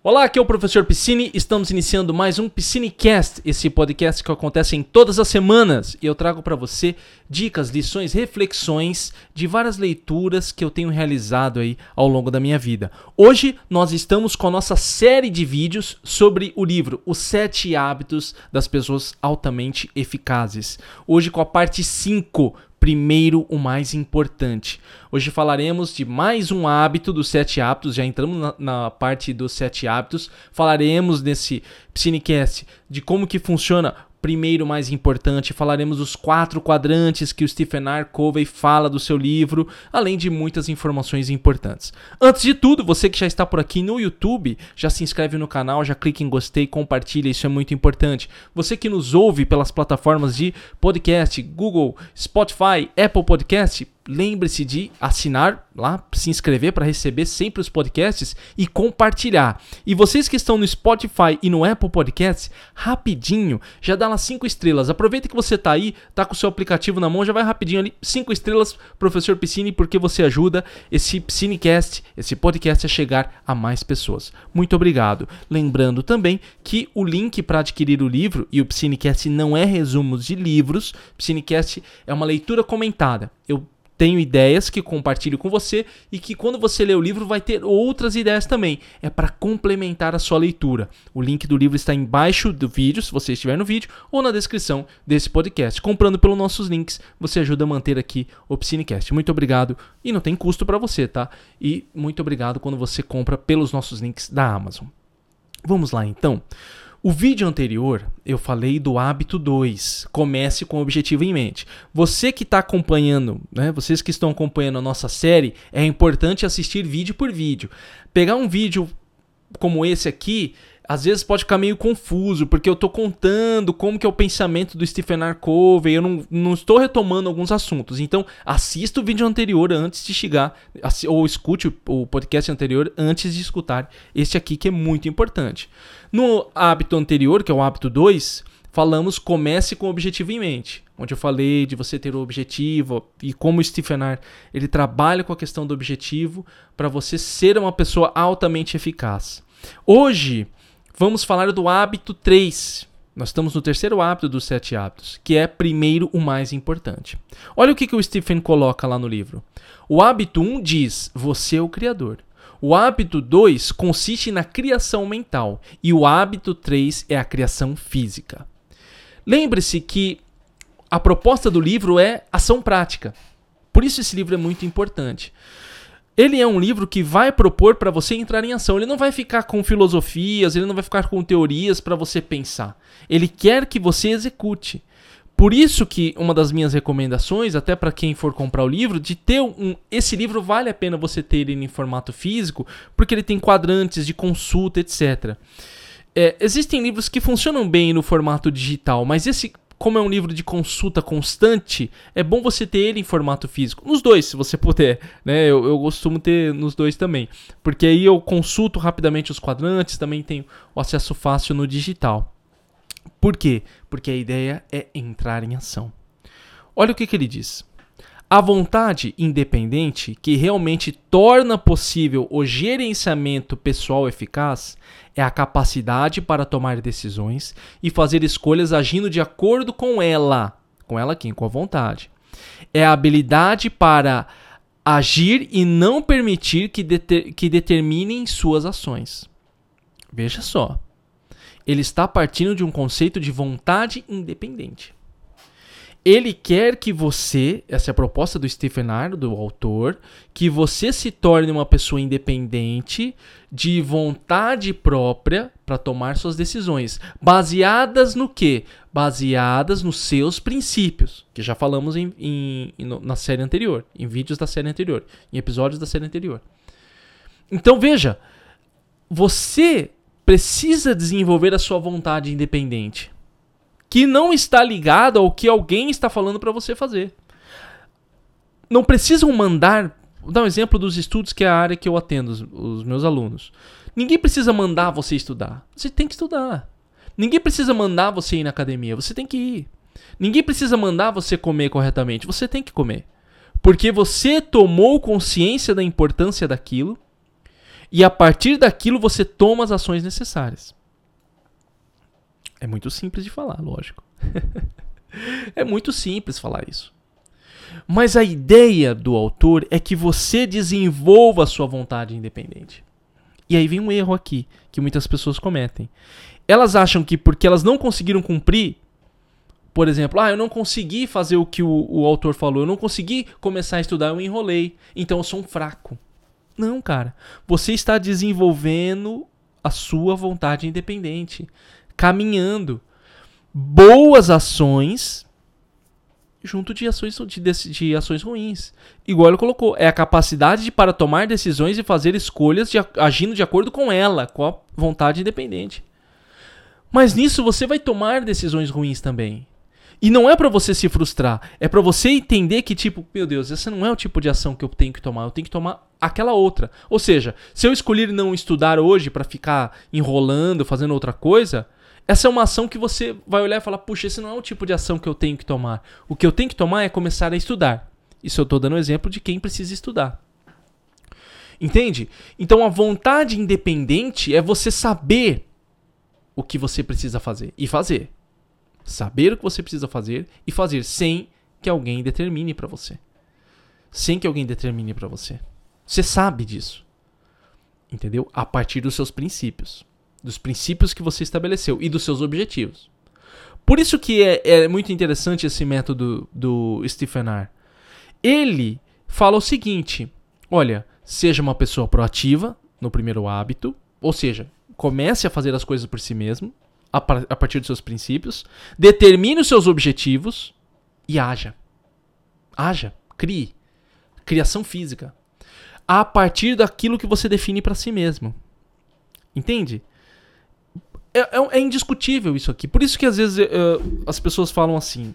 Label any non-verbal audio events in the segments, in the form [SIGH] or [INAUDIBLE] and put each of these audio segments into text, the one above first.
Olá, aqui é o professor Piscine. Estamos iniciando mais um Piscinecast, esse podcast que acontece em todas as semanas e eu trago para você dicas, lições, reflexões de várias leituras que eu tenho realizado aí ao longo da minha vida. Hoje nós estamos com a nossa série de vídeos sobre o livro Os Sete Hábitos das Pessoas Altamente Eficazes. Hoje com a parte 5, primeiro o mais importante. Hoje falaremos de mais um hábito dos sete hábitos, já entramos na, na parte dos sete hábitos. Falaremos nesse Cinecast de como que funciona primeiro mais importante, falaremos dos quatro quadrantes que o Stephen R. Covey fala do seu livro, além de muitas informações importantes. Antes de tudo, você que já está por aqui no YouTube, já se inscreve no canal, já clica em gostei, compartilha, isso é muito importante. Você que nos ouve pelas plataformas de podcast, Google, Spotify, Apple Podcast, lembre-se de assinar lá, se inscrever para receber sempre os podcasts e compartilhar. E vocês que estão no Spotify e no Apple Podcasts, rapidinho, já dá lá cinco estrelas. Aproveita que você está aí, tá com o seu aplicativo na mão, já vai rapidinho ali, cinco estrelas, professor Piscine, porque você ajuda esse Piscinecast, esse podcast a chegar a mais pessoas. Muito obrigado. Lembrando também que o link para adquirir o livro e o Piscinecast não é resumos de livros, Piscinecast é uma leitura comentada. Eu tenho ideias que compartilho com você e que quando você ler o livro vai ter outras ideias também. É para complementar a sua leitura. O link do livro está embaixo do vídeo, se você estiver no vídeo, ou na descrição desse podcast. Comprando pelos nossos links, você ajuda a manter aqui o Piscinecast. Muito obrigado e não tem custo para você, tá? E muito obrigado quando você compra pelos nossos links da Amazon. Vamos lá então. O vídeo anterior eu falei do hábito 2. Comece com o objetivo em mente. Você que está acompanhando, né? Vocês que estão acompanhando a nossa série, é importante assistir vídeo por vídeo. Pegar um vídeo como esse aqui às vezes pode ficar meio confuso, porque eu estou contando como que é o pensamento do Stephen R. Covey, eu não, não estou retomando alguns assuntos. Então, assista o vídeo anterior antes de chegar, ou escute o podcast anterior antes de escutar este aqui, que é muito importante. No hábito anterior, que é o hábito 2, falamos comece com o objetivo em mente, onde eu falei de você ter o objetivo e como o Stephen R. ele trabalha com a questão do objetivo para você ser uma pessoa altamente eficaz. Hoje, vamos falar do hábito 3. Nós estamos no terceiro hábito dos sete hábitos, que é primeiro o mais importante. Olha o que, que o Stephen coloca lá no livro. O hábito 1 diz: Você é o Criador. O hábito 2 consiste na criação mental e o hábito 3 é a criação física. Lembre-se que a proposta do livro é ação prática. Por isso esse livro é muito importante. Ele é um livro que vai propor para você entrar em ação. Ele não vai ficar com filosofias, ele não vai ficar com teorias para você pensar. Ele quer que você execute. Por isso que uma das minhas recomendações, até para quem for comprar o livro, de ter um esse livro vale a pena você ter ele em formato físico, porque ele tem quadrantes de consulta, etc. É, existem livros que funcionam bem no formato digital, mas esse como é um livro de consulta constante, é bom você ter ele em formato físico. Nos dois, se você puder. Né? Eu, eu costumo ter nos dois também. Porque aí eu consulto rapidamente os quadrantes, também tenho o acesso fácil no digital. Por quê? Porque a ideia é entrar em ação. Olha o que, que ele diz. A vontade independente, que realmente torna possível o gerenciamento pessoal eficaz, é a capacidade para tomar decisões e fazer escolhas agindo de acordo com ela, com ela quem? Com a vontade. É a habilidade para agir e não permitir que, deter, que determinem suas ações. Veja só. Ele está partindo de um conceito de vontade independente. Ele quer que você, essa é a proposta do Stephen R., do autor, que você se torne uma pessoa independente, de vontade própria para tomar suas decisões, baseadas no quê? Baseadas nos seus princípios, que já falamos em, em, na série anterior, em vídeos da série anterior, em episódios da série anterior. Então veja, você precisa desenvolver a sua vontade independente que não está ligado ao que alguém está falando para você fazer. Não precisam mandar. Vou dar um exemplo dos estudos que é a área que eu atendo, os, os meus alunos. Ninguém precisa mandar você estudar. Você tem que estudar. Ninguém precisa mandar você ir na academia. Você tem que ir. Ninguém precisa mandar você comer corretamente. Você tem que comer. Porque você tomou consciência da importância daquilo E a partir daquilo você toma as ações necessárias. É muito simples de falar, lógico. [LAUGHS] é muito simples falar isso. Mas a ideia do autor é que você desenvolva a sua vontade independente. E aí vem um erro aqui que muitas pessoas cometem. Elas acham que porque elas não conseguiram cumprir, por exemplo, ah, eu não consegui fazer o que o, o autor falou, eu não consegui começar a estudar, eu enrolei, então eu sou um fraco. Não, cara. Você está desenvolvendo a sua vontade independente, caminhando. Boas ações junto de ações, de, de, ações ruins. Igual ele colocou, é a capacidade de, para tomar decisões e fazer escolhas de, agindo de acordo com ela, com a vontade independente. Mas nisso você vai tomar decisões ruins também. E não é para você se frustrar, é para você entender que tipo, meu Deus, esse não é o tipo de ação que eu tenho que tomar, eu tenho que tomar aquela outra. Ou seja, se eu escolher não estudar hoje para ficar enrolando, fazendo outra coisa, essa é uma ação que você vai olhar e falar: puxa, esse não é o tipo de ação que eu tenho que tomar. O que eu tenho que tomar é começar a estudar. Isso eu estou dando um exemplo de quem precisa estudar. Entende? Então a vontade independente é você saber o que você precisa fazer e fazer. Saber o que você precisa fazer e fazer sem que alguém determine para você. Sem que alguém determine para você. Você sabe disso. Entendeu? A partir dos seus princípios dos princípios que você estabeleceu e dos seus objetivos. Por isso que é, é muito interessante esse método do Stephen R. Ele fala o seguinte: olha, seja uma pessoa proativa no primeiro hábito, ou seja, comece a fazer as coisas por si mesmo, a, a partir dos seus princípios, determine os seus objetivos e haja. Haja, crie. Criação física. A partir daquilo que você define para si mesmo. Entende? É, é, é, indiscutível isso aqui. Por isso que às vezes uh, as pessoas falam assim.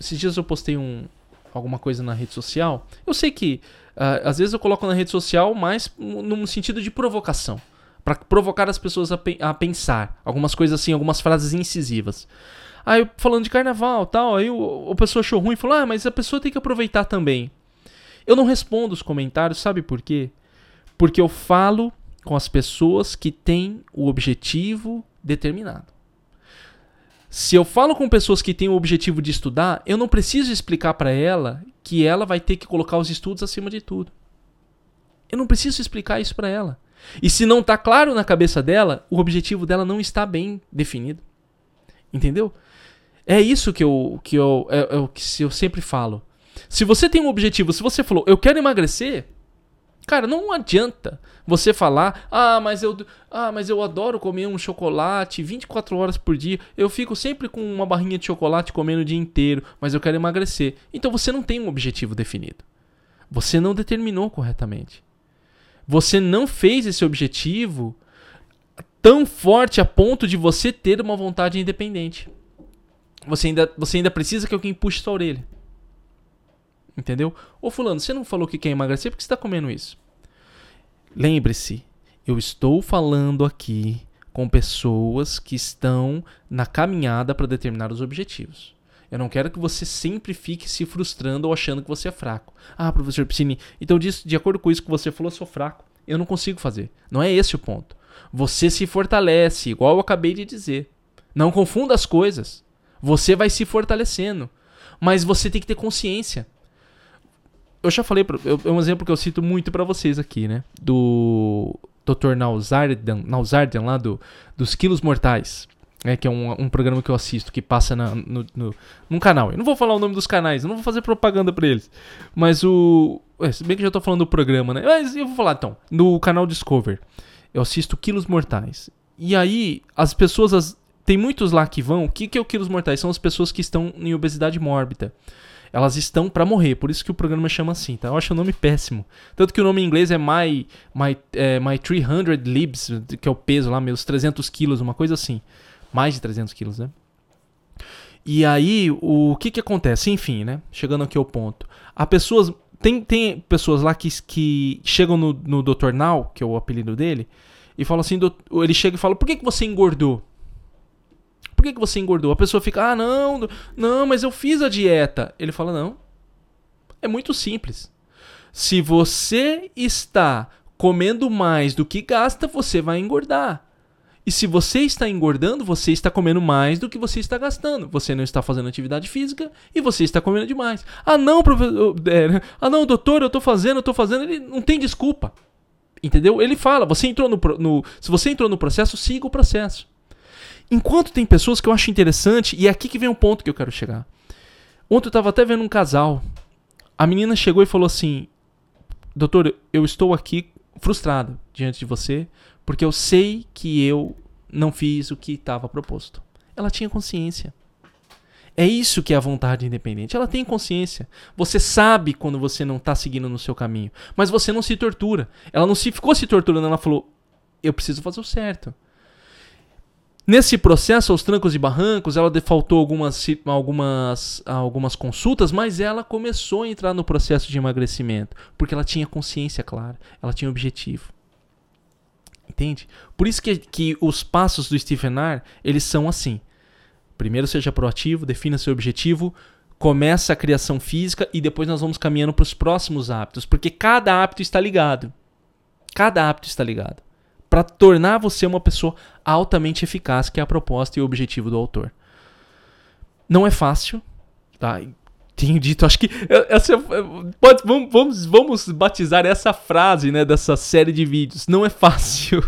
Esses dias eu postei um, alguma coisa na rede social. Eu sei que uh, às vezes eu coloco na rede social mais num sentido de provocação. para provocar as pessoas a, pe a, pensar. Algumas coisas assim, algumas frases incisivas. Aí falando de carnaval tal, aí o, a pessoa achou ruim e falou: Ah, mas a pessoa tem que aproveitar também. Eu não respondo os comentários, sabe por quê? Porque eu falo com as pessoas que têm o objetivo determinado. Se eu falo com pessoas que têm o objetivo de estudar, eu não preciso explicar para ela que ela vai ter que colocar os estudos acima de tudo. Eu não preciso explicar isso para ela. E se não está claro na cabeça dela, o objetivo dela não está bem definido. Entendeu? É isso que eu, que eu, é, é o que eu sempre falo. Se você tem um objetivo, se você falou, eu quero emagrecer, Cara, não adianta você falar, ah, mas eu, ah, mas eu adoro comer um chocolate 24 horas por dia. Eu fico sempre com uma barrinha de chocolate comendo o dia inteiro, mas eu quero emagrecer. Então você não tem um objetivo definido. Você não determinou corretamente. Você não fez esse objetivo tão forte a ponto de você ter uma vontade independente. Você ainda, você ainda precisa que alguém puxe sua orelha. Entendeu? Ô fulano, você não falou que quer emagrecer porque você está comendo isso? Lembre-se, eu estou falando aqui com pessoas que estão na caminhada para determinar os objetivos. Eu não quero que você sempre fique se frustrando ou achando que você é fraco. Ah, professor Piscini, então de, de acordo com isso que você falou, eu sou fraco. Eu não consigo fazer. Não é esse o ponto. Você se fortalece, igual eu acabei de dizer. Não confunda as coisas. Você vai se fortalecendo. Mas você tem que ter consciência eu já falei, é um exemplo que eu cito muito para vocês aqui, né? Do Dr. Nausardian, Nausardian lá do, dos Quilos Mortais. É, que é um, um programa que eu assisto, que passa na, no, no, num canal. Eu não vou falar o nome dos canais, eu não vou fazer propaganda pra eles. Mas o. É, se bem que já tô falando do programa, né? Mas eu vou falar então. No canal Discover. Eu assisto Quilos Mortais. E aí, as pessoas. As, tem muitos lá que vão. O que, que é o Quilos Mortais? São as pessoas que estão em obesidade mórbida elas estão para morrer. Por isso que o programa chama assim, tá? Eu acho o nome péssimo. Tanto que o nome em inglês é My, My, é, My 300 Libs, que é o peso lá, meus 300 quilos, uma coisa assim. Mais de 300 quilos, né? E aí, o que que acontece? Enfim, né? Chegando aqui ao ponto. Há pessoas... Tem, tem pessoas lá que, que chegam no, no Dr. Now, que é o apelido dele, e falam assim, ele chega e fala, por que, que você engordou? Por que, que você engordou? A pessoa fica, ah, não, não, mas eu fiz a dieta. Ele fala, não. É muito simples. Se você está comendo mais do que gasta, você vai engordar. E se você está engordando, você está comendo mais do que você está gastando. Você não está fazendo atividade física e você está comendo demais. Ah, não, professor. É, ah, não, doutor, eu estou fazendo, eu estou fazendo. Ele não tem desculpa. Entendeu? Ele fala, você entrou no, no, se você entrou no processo, siga o processo. Enquanto tem pessoas que eu acho interessante, e é aqui que vem um ponto que eu quero chegar. Ontem eu estava até vendo um casal. A menina chegou e falou assim: Doutor, eu estou aqui frustrada diante de você, porque eu sei que eu não fiz o que estava proposto. Ela tinha consciência. É isso que é a vontade independente. Ela tem consciência. Você sabe quando você não está seguindo no seu caminho. Mas você não se tortura. Ela não se ficou se torturando, ela falou: eu preciso fazer o certo. Nesse processo, aos trancos e barrancos, ela faltou algumas, algumas, algumas consultas, mas ela começou a entrar no processo de emagrecimento, porque ela tinha consciência clara, ela tinha objetivo. Entende? Por isso que, que os passos do Stephen R. eles são assim. Primeiro seja proativo, defina seu objetivo, começa a criação física e depois nós vamos caminhando para os próximos hábitos, porque cada hábito está ligado. Cada hábito está ligado para tornar você uma pessoa altamente eficaz, que é a proposta e o objetivo do autor. Não é fácil, tá? Tenho dito, acho que essa, pode, vamos, vamos, vamos batizar essa frase, né, dessa série de vídeos. Não é fácil.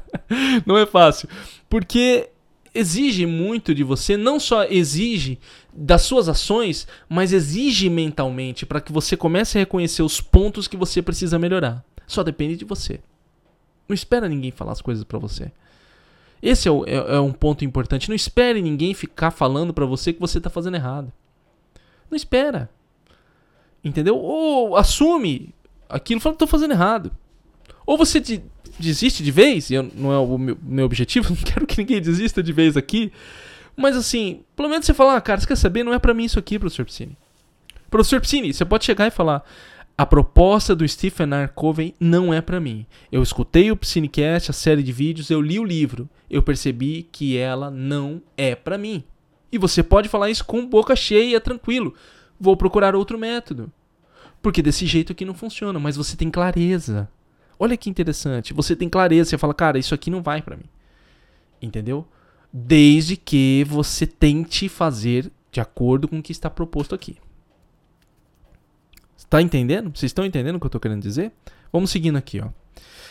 [LAUGHS] não é fácil, porque exige muito de você, não só exige das suas ações, mas exige mentalmente para que você comece a reconhecer os pontos que você precisa melhorar. Só depende de você. Não espera ninguém falar as coisas para você. Esse é, o, é, é, um ponto importante. Não espere ninguém ficar falando para você que você tá fazendo errado. Não espera. Entendeu? Ou assume aquilo e fala, tô fazendo errado. Ou você de, desiste de vez, e eu, não é o meu, meu objetivo, [LAUGHS] não quero que ninguém desista de vez aqui. Mas assim, pelo menos você fala, ah, cara, você quer saber? Não é para mim isso aqui, professor Piscine. Professor Piscine, você pode chegar e falar, a proposta do Stephen R. Covey não é para mim. Eu escutei o Cinecast, a série de vídeos, eu li o livro, eu percebi que ela não é para mim. E você pode falar isso com boca cheia, tranquilo. Vou procurar outro método. Porque desse jeito aqui não funciona, mas você tem clareza. Olha que interessante, você tem clareza, você fala, cara, isso aqui não vai para mim. Entendeu? Desde que você tente fazer de acordo com o que está proposto aqui. Tá entendendo? Vocês estão entendendo o que eu estou querendo dizer? Vamos seguindo aqui, ó.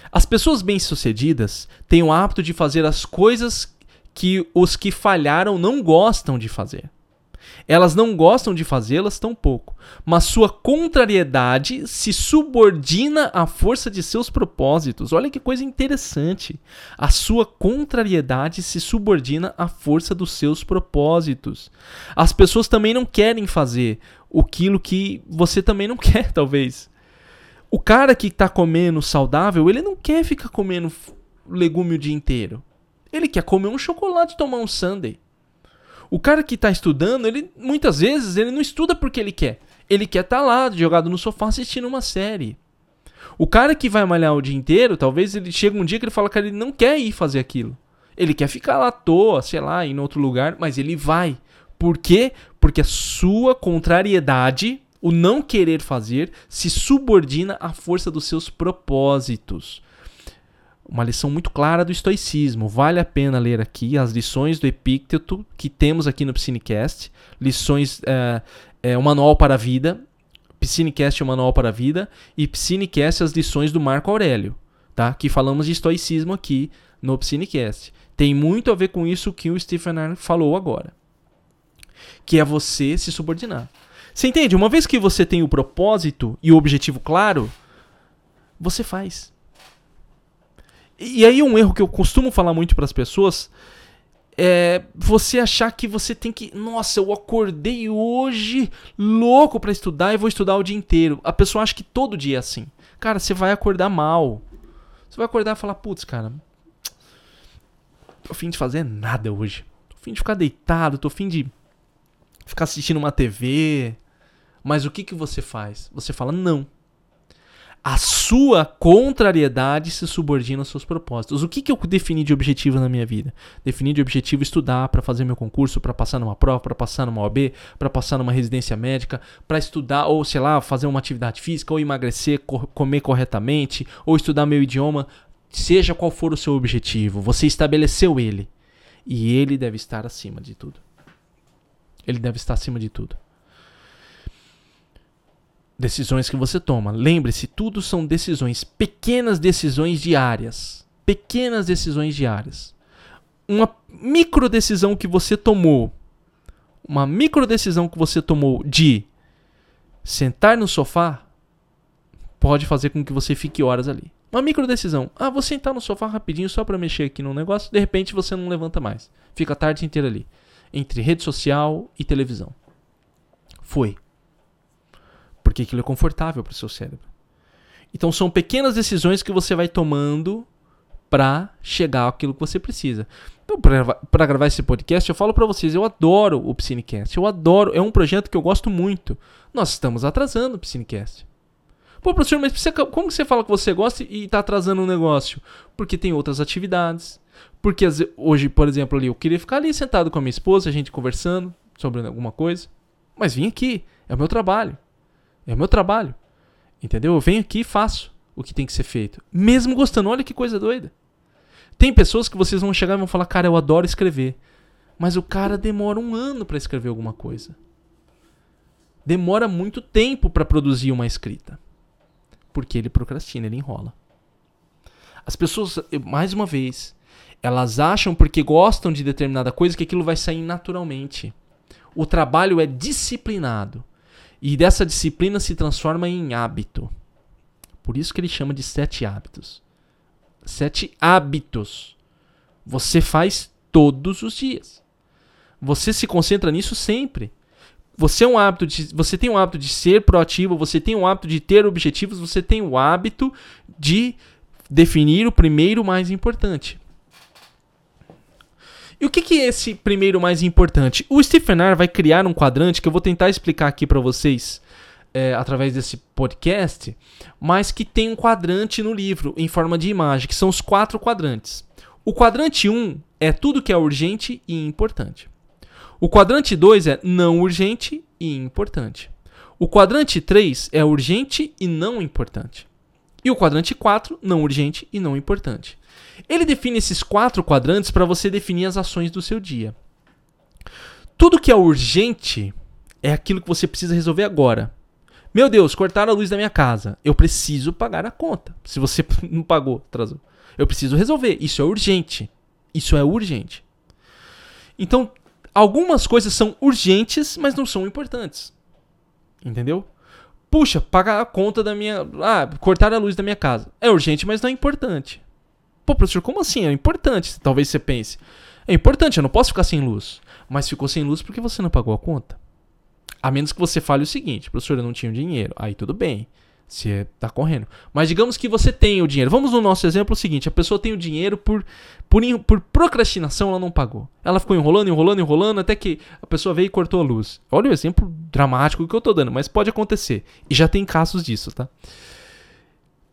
As pessoas bem-sucedidas têm o hábito de fazer as coisas que os que falharam não gostam de fazer. Elas não gostam de fazê-las tão pouco, mas sua contrariedade se subordina à força de seus propósitos. Olha que coisa interessante. A sua contrariedade se subordina à força dos seus propósitos. As pessoas também não querem fazer aquilo que você também não [LAUGHS] quer, talvez. O cara que está comendo saudável, ele não quer ficar comendo legume o dia inteiro. Ele quer comer um chocolate e tomar um sundae. O cara que está estudando, ele muitas vezes ele não estuda porque ele quer. Ele quer estar tá lá, jogado no sofá assistindo uma série. O cara que vai malhar o dia inteiro, talvez ele chega um dia que ele fala que ele não quer ir fazer aquilo. Ele quer ficar lá à toa, sei lá, em outro lugar, mas ele vai. Por quê? Porque a sua contrariedade, o não querer fazer, se subordina à força dos seus propósitos uma lição muito clara do estoicismo. Vale a pena ler aqui as lições do Epícteto que temos aqui no Piscinecast. Lições, é, é, um manual para a vida. Piscinecast é um manual para a vida. E Piscinecast as lições do Marco Aurélio. Tá? Que falamos de estoicismo aqui no Piscinecast. Tem muito a ver com isso que o Stephen R. falou agora. Que é você se subordinar. Você entende? Uma vez que você tem o propósito e o objetivo claro, você faz. E aí um erro que eu costumo falar muito para as pessoas é você achar que você tem que, nossa, eu acordei hoje louco para estudar e vou estudar o dia inteiro. A pessoa acha que todo dia é assim. Cara, você vai acordar mal. Você vai acordar e falar, putz, cara, tô fim de fazer nada hoje. Tô fim de ficar deitado, tô fim de ficar assistindo uma TV. Mas o que que você faz? Você fala não. A sua contrariedade se subordina aos seus propósitos. O que, que eu defini de objetivo na minha vida? Defini de objetivo estudar para fazer meu concurso, para passar numa prova, para passar numa OAB, para passar numa residência médica, para estudar ou sei lá, fazer uma atividade física, ou emagrecer, co comer corretamente, ou estudar meu idioma, seja qual for o seu objetivo, você estabeleceu ele. E ele deve estar acima de tudo. Ele deve estar acima de tudo decisões que você toma. Lembre-se, tudo são decisões, pequenas decisões diárias. Pequenas decisões diárias. Uma micro decisão que você tomou, uma micro decisão que você tomou de sentar no sofá, pode fazer com que você fique horas ali. Uma micro decisão. Ah, vou sentar no sofá rapidinho só para mexer aqui no negócio, de repente você não levanta mais. Fica a tarde inteira ali, entre rede social e televisão. Foi porque aquilo é confortável para o seu cérebro. Então são pequenas decisões que você vai tomando para chegar àquilo que você precisa. Então, para gravar esse podcast, eu falo para vocês, eu adoro o Piscinecast. Eu adoro, é um projeto que eu gosto muito. Nós estamos atrasando o Piscinecast. Pô, professor, mas você, como você fala que você gosta e está atrasando um negócio? Porque tem outras atividades. Porque hoje, por exemplo, ali, eu queria ficar ali sentado com a minha esposa, a gente conversando sobre alguma coisa. Mas vim aqui, é o meu trabalho. É o meu trabalho. Entendeu? Eu venho aqui e faço o que tem que ser feito. Mesmo gostando. Olha que coisa doida. Tem pessoas que vocês vão chegar e vão falar, cara, eu adoro escrever. Mas o cara demora um ano para escrever alguma coisa. Demora muito tempo para produzir uma escrita. Porque ele procrastina, ele enrola. As pessoas, mais uma vez, elas acham porque gostam de determinada coisa que aquilo vai sair naturalmente. O trabalho é disciplinado. E dessa disciplina se transforma em hábito. Por isso que ele chama de sete hábitos. Sete hábitos. Você faz todos os dias. Você se concentra nisso sempre. Você, é um hábito de, você tem um hábito de ser proativo, você tem um hábito de ter objetivos, você tem o hábito de definir o primeiro mais importante. E o que, que é esse primeiro mais importante? O Stephen R. vai criar um quadrante que eu vou tentar explicar aqui para vocês é, através desse podcast, mas que tem um quadrante no livro em forma de imagem, que são os quatro quadrantes. O quadrante 1 um é tudo que é urgente e importante. O quadrante 2 é não urgente e importante. O quadrante 3 é urgente e não importante. E o quadrante 4, não urgente e não importante. Ele define esses quatro quadrantes para você definir as ações do seu dia. Tudo que é urgente é aquilo que você precisa resolver agora. Meu Deus, cortaram a luz da minha casa. Eu preciso pagar a conta. Se você [LAUGHS] não pagou, atrasou. Eu preciso resolver. Isso é urgente. Isso é urgente. Então, algumas coisas são urgentes, mas não são importantes. Entendeu? Puxa, pagar a conta da minha. Ah, cortar a luz da minha casa. É urgente, mas não é importante. Pô, professor, como assim? É importante, talvez você pense. É importante, eu não posso ficar sem luz. Mas ficou sem luz porque você não pagou a conta. A menos que você fale o seguinte, professor, eu não tinha dinheiro. Aí tudo bem. Você tá correndo. Mas digamos que você tem o dinheiro. Vamos no nosso exemplo seguinte: a pessoa tem o dinheiro por, por, por procrastinação, ela não pagou. Ela ficou enrolando, enrolando, enrolando, até que a pessoa veio e cortou a luz. Olha o exemplo dramático que eu tô dando, mas pode acontecer. E já tem casos disso, tá?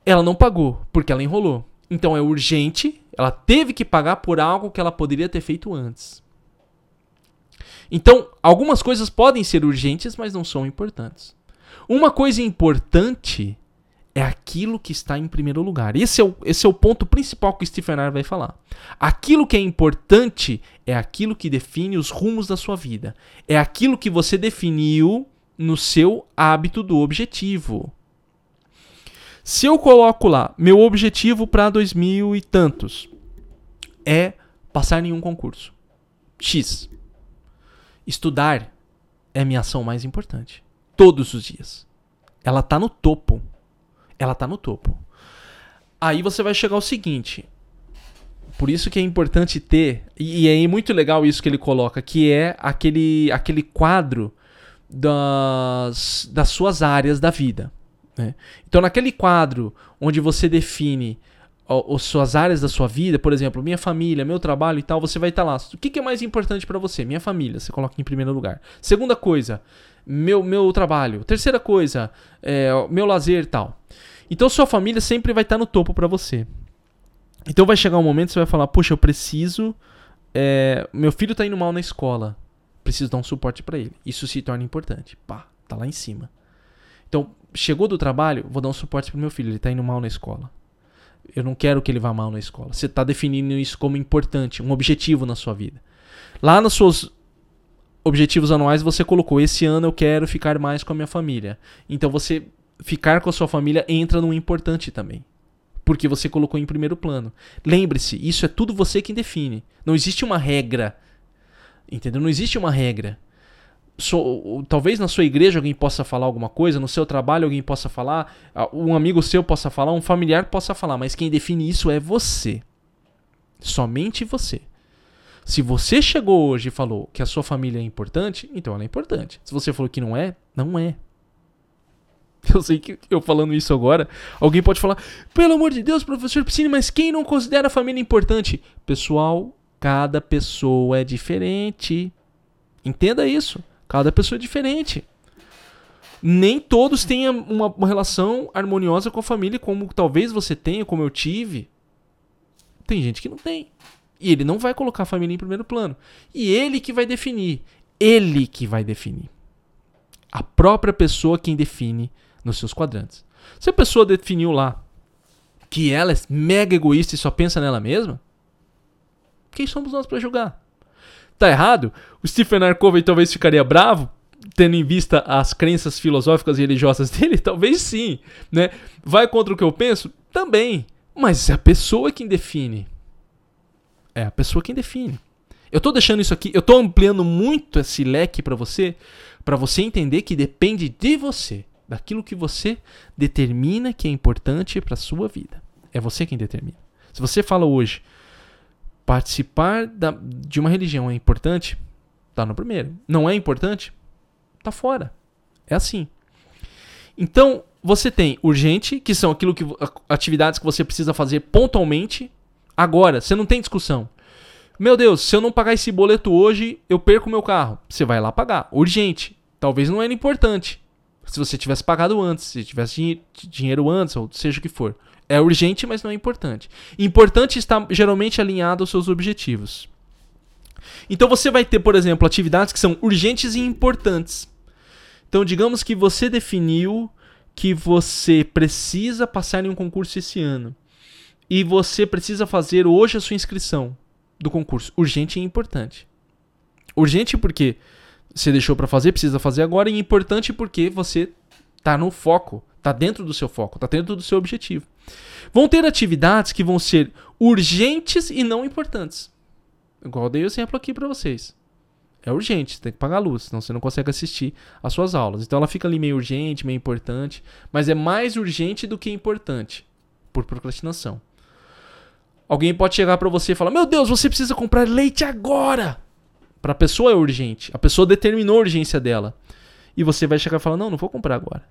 Ela não pagou, porque ela enrolou. Então é urgente, ela teve que pagar por algo que ela poderia ter feito antes. Então, algumas coisas podem ser urgentes, mas não são importantes. Uma coisa importante é aquilo que está em primeiro lugar. Esse é o, esse é o ponto principal que o Stephen R. vai falar. Aquilo que é importante é aquilo que define os rumos da sua vida. É aquilo que você definiu no seu hábito do objetivo. Se eu coloco lá, meu objetivo para 2000 e tantos é passar em um concurso. X. Estudar é minha ação mais importante. Todos os dias. Ela tá no topo. Ela tá no topo. Aí você vai chegar ao seguinte. Por isso que é importante ter, e é muito legal isso que ele coloca, que é aquele, aquele quadro das, das suas áreas da vida. Né? Então, naquele quadro onde você define as suas áreas da sua vida, por exemplo, minha família, meu trabalho e tal, você vai estar tá lá. O que, que é mais importante para você? Minha família, você coloca em primeiro lugar. Segunda coisa, meu, meu trabalho. Terceira coisa, é, meu lazer tal. Então sua família sempre vai estar no topo para você. Então vai chegar um momento que você vai falar, puxa, eu preciso. É, meu filho tá indo mal na escola. Preciso dar um suporte para ele. Isso se torna importante. Pá, tá lá em cima. Então, chegou do trabalho, vou dar um suporte pro meu filho. Ele tá indo mal na escola. Eu não quero que ele vá mal na escola. Você tá definindo isso como importante, um objetivo na sua vida. Lá nos seus objetivos anuais você colocou: esse ano eu quero ficar mais com a minha família. Então você ficar com a sua família entra no importante também. Porque você colocou em primeiro plano. Lembre-se, isso é tudo você quem define. Não existe uma regra. Entendeu? Não existe uma regra. So, talvez na sua igreja alguém possa falar alguma coisa, no seu trabalho alguém possa falar, um amigo seu possa falar, um familiar possa falar, mas quem define isso é você. Somente você. Se você chegou hoje e falou que a sua família é importante, então ela é importante. Se você falou que não é, não é. [LAUGHS] Eu sei que eu falando isso agora, alguém pode falar: pelo amor de Deus, professor Piscine, mas quem não considera a família importante? Pessoal, cada pessoa é diferente. Entenda isso. Cada pessoa é diferente. Nem todos têm uma, uma relação harmoniosa com a família, como talvez você tenha, como eu tive. Tem gente que não tem. E ele não vai colocar a família em primeiro plano. E ele que vai definir. Ele que vai definir. A própria pessoa quem define nos seus quadrantes. Se a pessoa definiu lá que ela é mega egoísta e só pensa nela mesma, quem somos nós para julgar? Tá errado? O Stephen R. Covey talvez ficaria bravo, tendo em vista as crenças filosóficas e religiosas [LAUGHS] dele? Talvez sim. Né? Vai contra o que eu penso? Também. Mas é a pessoa quem define. É a pessoa quem define. Eu tô deixando isso aqui, eu tô ampliando muito esse leque para você, para você entender que depende de você daquilo que você determina que é importante para sua vida. É você quem determina. Se você fala hoje, participar da, de uma religião é importante, tá no primeiro. Não é importante, tá fora. É assim. Então, você tem urgente, que são aquilo que atividades que você precisa fazer pontualmente, agora, você não tem discussão. Meu Deus, se eu não pagar esse boleto hoje, eu perco meu carro. Você vai lá pagar. Urgente. Talvez não era importante se você tivesse pagado antes, se tivesse dinheiro antes, ou seja o que for. É urgente, mas não é importante. Importante está geralmente alinhado aos seus objetivos. Então você vai ter, por exemplo, atividades que são urgentes e importantes. Então, digamos que você definiu que você precisa passar em um concurso esse ano e você precisa fazer hoje a sua inscrição do concurso. Urgente e importante. Urgente porque você deixou para fazer, precisa fazer agora, e importante porque você tá no foco, tá dentro do seu foco, tá dentro do seu objetivo. Vão ter atividades que vão ser urgentes e não importantes. Igual eu dei o exemplo aqui para vocês. É urgente, tem que pagar a luz, senão você não consegue assistir às suas aulas. Então ela fica ali meio urgente, meio importante, mas é mais urgente do que importante, por procrastinação. Alguém pode chegar para você e falar: Meu Deus, você precisa comprar leite agora! Para a pessoa é urgente. A pessoa determinou a urgência dela. E você vai chegar e falar: Não, não vou comprar agora.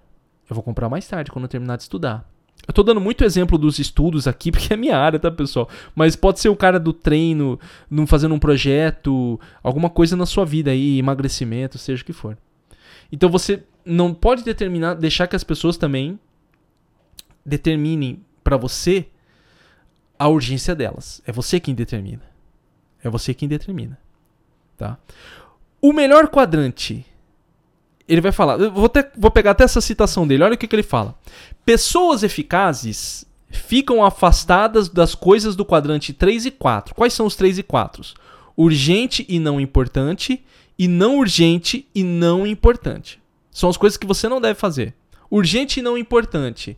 Eu vou comprar mais tarde, quando eu terminar de estudar. Eu tô dando muito exemplo dos estudos aqui, [LAUGHS] porque é minha área, tá, pessoal? Mas pode ser o cara do treino, fazendo um projeto, alguma coisa na sua vida aí, emagrecimento, seja o que for. Então você não pode determinar, deixar que as pessoas também determinem para você a urgência delas. É você quem determina. É você quem determina. Tá? O melhor quadrante. Ele vai falar. Eu vou, ter, vou pegar até essa citação dele. Olha o que, que ele fala. Pessoas eficazes ficam afastadas das coisas do quadrante 3 e 4. Quais são os 3 e 4? Urgente e não importante, e não urgente e não importante. São as coisas que você não deve fazer. Urgente e não importante.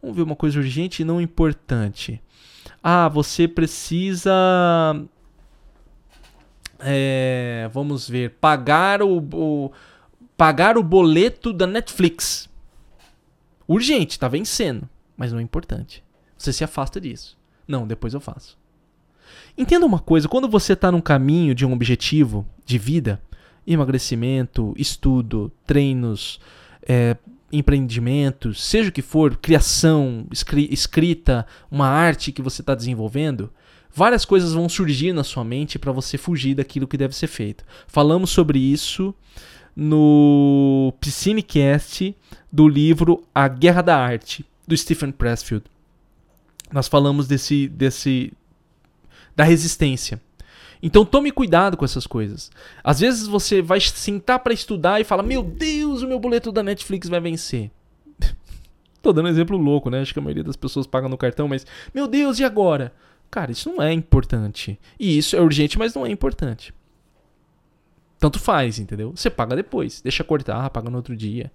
Vamos ver uma coisa urgente e não importante. Ah, você precisa é, vamos ver, pagar o, o, pagar o boleto da Netflix. Urgente, tá vencendo, mas não é importante. Você se afasta disso. Não, depois eu faço. Entenda uma coisa, quando você está num caminho de um objetivo de vida, emagrecimento, estudo, treinos, é, empreendimentos, seja o que for, criação, escrita, uma arte que você está desenvolvendo, várias coisas vão surgir na sua mente para você fugir daquilo que deve ser feito. Falamos sobre isso no Piscinecast do livro A Guerra da Arte. do Stephen Pressfield. Nós falamos desse, desse da resistência. Então tome cuidado com essas coisas. Às vezes você vai sentar para estudar e fala: "Meu Deus, o meu boleto da Netflix vai vencer". [LAUGHS] Tô dando um exemplo louco, né? Acho que a maioria das pessoas paga no cartão, mas meu Deus, e agora? Cara, isso não é importante. E isso é urgente, mas não é importante. Tanto faz, entendeu? Você paga depois, deixa cortar, paga no outro dia.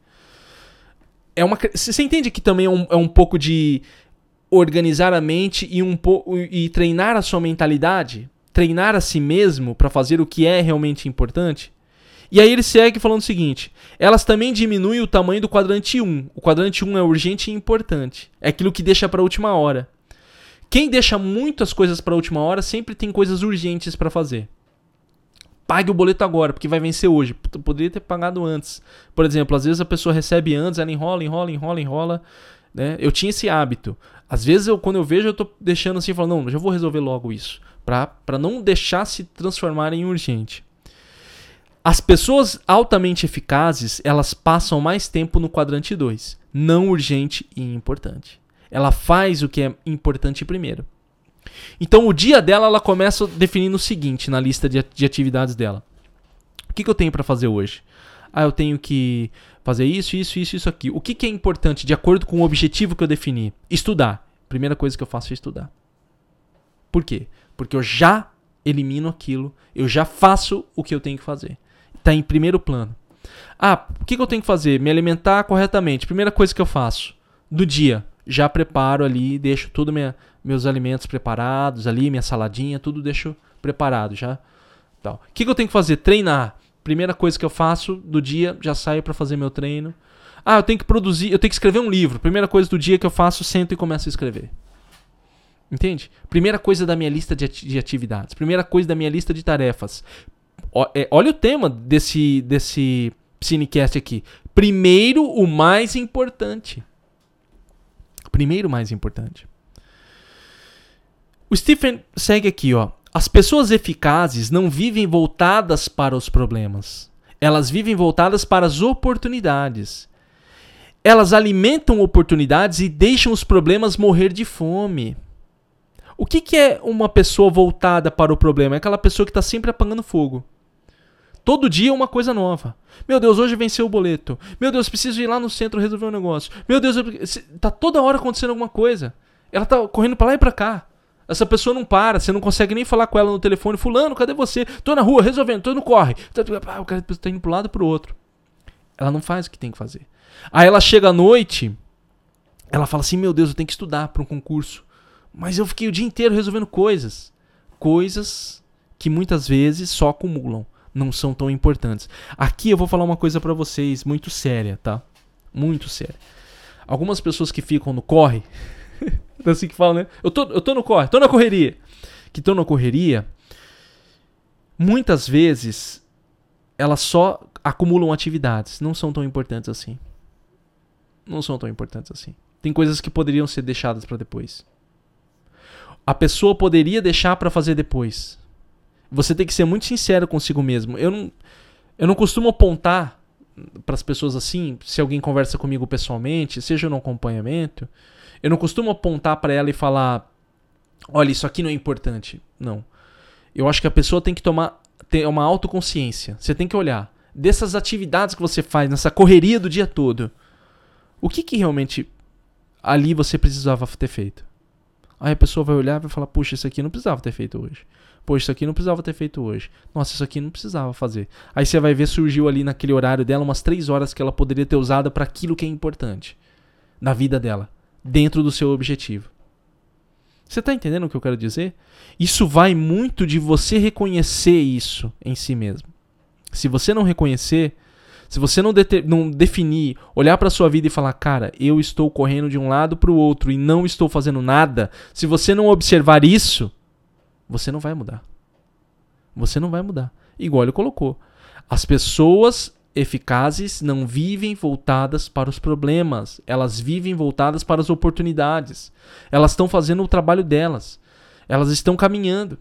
É uma, você entende que também é um, é um pouco de organizar a mente e um pouco e treinar a sua mentalidade, treinar a si mesmo para fazer o que é realmente importante. E aí ele segue falando o seguinte: elas também diminuem o tamanho do quadrante 1. O quadrante 1 é urgente e importante. É aquilo que deixa para a última hora. Quem deixa muitas coisas para a última hora sempre tem coisas urgentes para fazer. Pague o boleto agora, porque vai vencer hoje. Poderia ter pagado antes. Por exemplo, às vezes a pessoa recebe antes, ela enrola, enrola, enrola, enrola. Né? Eu tinha esse hábito. Às vezes, eu, quando eu vejo, eu tô deixando assim, falando, não, já vou resolver logo isso. Para não deixar se transformar em urgente. As pessoas altamente eficazes, elas passam mais tempo no quadrante 2. Não urgente e importante. Ela faz o que é importante primeiro. Então, o dia dela, ela começa definindo o seguinte na lista de, de atividades dela. O que, que eu tenho para fazer hoje? Ah, eu tenho que fazer isso, isso, isso, isso aqui. O que, que é importante de acordo com o objetivo que eu defini? Estudar. Primeira coisa que eu faço é estudar. Por quê? Porque eu já elimino aquilo, eu já faço o que eu tenho que fazer. Está em primeiro plano. Ah, o que, que eu tenho que fazer? Me alimentar corretamente. Primeira coisa que eu faço do dia, já preparo ali, deixo tudo minha, meus alimentos preparados ali, minha saladinha, tudo deixo preparado já. O que, que eu tenho que fazer? Treinar. Primeira coisa que eu faço do dia, já saio para fazer meu treino. Ah, eu tenho que produzir, eu tenho que escrever um livro. Primeira coisa do dia que eu faço, sento e começo a escrever. Entende? Primeira coisa da minha lista de, de atividades. Primeira coisa da minha lista de tarefas. É, olha o tema desse, desse Cinecast aqui. Primeiro, o mais importante. Primeiro, o mais importante. O Stephen segue aqui, ó. As pessoas eficazes não vivem voltadas para os problemas. Elas vivem voltadas para as oportunidades. Elas alimentam oportunidades e deixam os problemas morrer de fome. O que, que é uma pessoa voltada para o problema? É aquela pessoa que está sempre apagando fogo. Todo dia uma coisa nova. Meu Deus, hoje venceu o boleto. Meu Deus, preciso ir lá no centro resolver um negócio. Meu Deus, eu... tá toda hora acontecendo alguma coisa. Ela tá correndo para lá e para cá. Essa pessoa não para, você não consegue nem falar com ela no telefone. Fulano, cadê você? Tô na rua resolvendo, tô no corre. O cara tá indo pro lado pro outro. Ela não faz o que tem que fazer. Aí ela chega à noite, ela fala assim: Meu Deus, eu tenho que estudar para um concurso. Mas eu fiquei o dia inteiro resolvendo coisas. Coisas que muitas vezes só acumulam, não são tão importantes. Aqui eu vou falar uma coisa para vocês muito séria, tá? Muito séria. Algumas pessoas que ficam no corre, [LAUGHS] assim que fala, né? Eu tô, eu tô no corre, tô na correria. Que estão na correria, muitas vezes elas só acumulam atividades, não são tão importantes assim. Não são tão importantes assim. Tem coisas que poderiam ser deixadas para depois. A pessoa poderia deixar para fazer depois. Você tem que ser muito sincero consigo mesmo. Eu não, eu não costumo apontar para as pessoas assim, se alguém conversa comigo pessoalmente, seja no acompanhamento, eu não costumo apontar para ela e falar: olha, isso aqui não é importante. Não. Eu acho que a pessoa tem que tomar ter uma autoconsciência. Você tem que olhar dessas atividades que você faz nessa correria do dia todo. O que, que realmente ali você precisava ter feito? Aí a pessoa vai olhar e vai falar: puxa, isso aqui não precisava ter feito hoje. Poxa, isso aqui não precisava ter feito hoje. Nossa, isso aqui não precisava fazer. Aí você vai ver surgiu ali naquele horário dela umas três horas que ela poderia ter usado para aquilo que é importante na vida dela dentro do seu objetivo. Você está entendendo o que eu quero dizer? Isso vai muito de você reconhecer isso em si mesmo. Se você não reconhecer, se você não, não definir, olhar para sua vida e falar, cara, eu estou correndo de um lado para o outro e não estou fazendo nada, se você não observar isso, você não vai mudar. Você não vai mudar. Igual ele colocou. As pessoas eficazes não vivem voltadas para os problemas, elas vivem voltadas para as oportunidades. Elas estão fazendo o trabalho delas. Elas estão caminhando.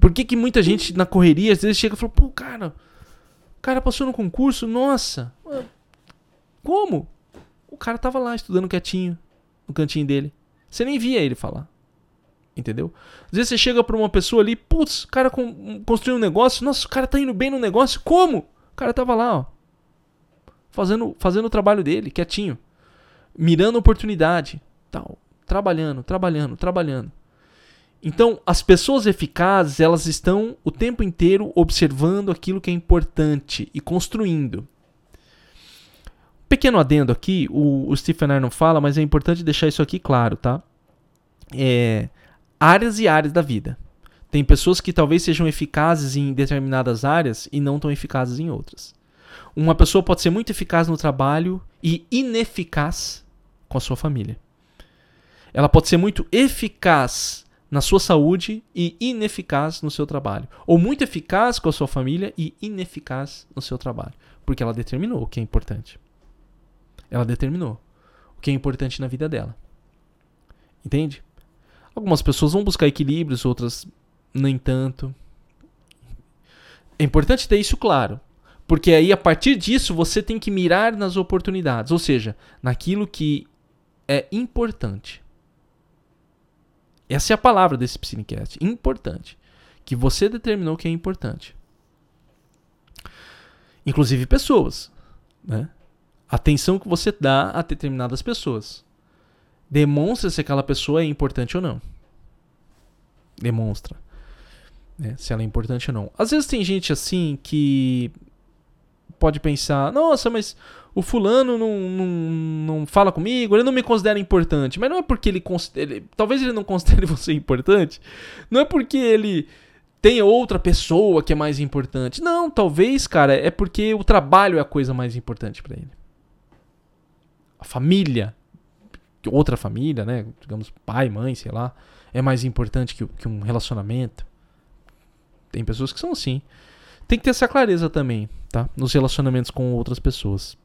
Por que, que muita gente na correria às vezes chega e fala: pô, cara, cara passou no concurso, nossa, como? O cara tava lá estudando quietinho, no cantinho dele. Você nem via ele falar. Entendeu? Às vezes você chega pra uma pessoa ali, putz, o cara construiu um negócio, nossa, o cara tá indo bem no negócio, como? O cara tava lá, ó. Fazendo, fazendo o trabalho dele, quietinho. Mirando oportunidade. Tal. Trabalhando, trabalhando, trabalhando. Então, as pessoas eficazes, elas estão o tempo inteiro observando aquilo que é importante e construindo. Pequeno adendo aqui, o, o Stephen Iron fala, mas é importante deixar isso aqui claro, tá? É, áreas e áreas da vida. Tem pessoas que talvez sejam eficazes em determinadas áreas e não tão eficazes em outras. Uma pessoa pode ser muito eficaz no trabalho e ineficaz com a sua família. Ela pode ser muito eficaz na sua saúde e ineficaz no seu trabalho. Ou muito eficaz com a sua família e ineficaz no seu trabalho. Porque ela determinou o que é importante. Ela determinou o que é importante na vida dela. Entende? Algumas pessoas vão buscar equilíbrios, outras nem tanto. É importante ter isso claro. Porque aí, a partir disso, você tem que mirar nas oportunidades. Ou seja, naquilo que é importante. Essa é a palavra desse Psinecast. Importante. Que você determinou que é importante. Inclusive pessoas. Né? Atenção que você dá a determinadas pessoas. Demonstra se aquela pessoa é importante ou não. Demonstra. Né? Se ela é importante ou não. Às vezes tem gente assim que pode pensar: nossa, mas o fulano não, não, não fala comigo, ele não me considera importante. Mas não é porque ele, considere, talvez ele não [LAUGHS] considere você importante, não é porque ele tem outra pessoa que é mais importante. Não, talvez, cara, é porque o trabalho é a coisa mais importante para ele. A família, outra família, né, digamos pai, mãe, sei lá, é mais importante que, que um relacionamento. Tem pessoas que são assim. Tem que ter essa clareza também, tá? Nos relacionamentos com outras pessoas.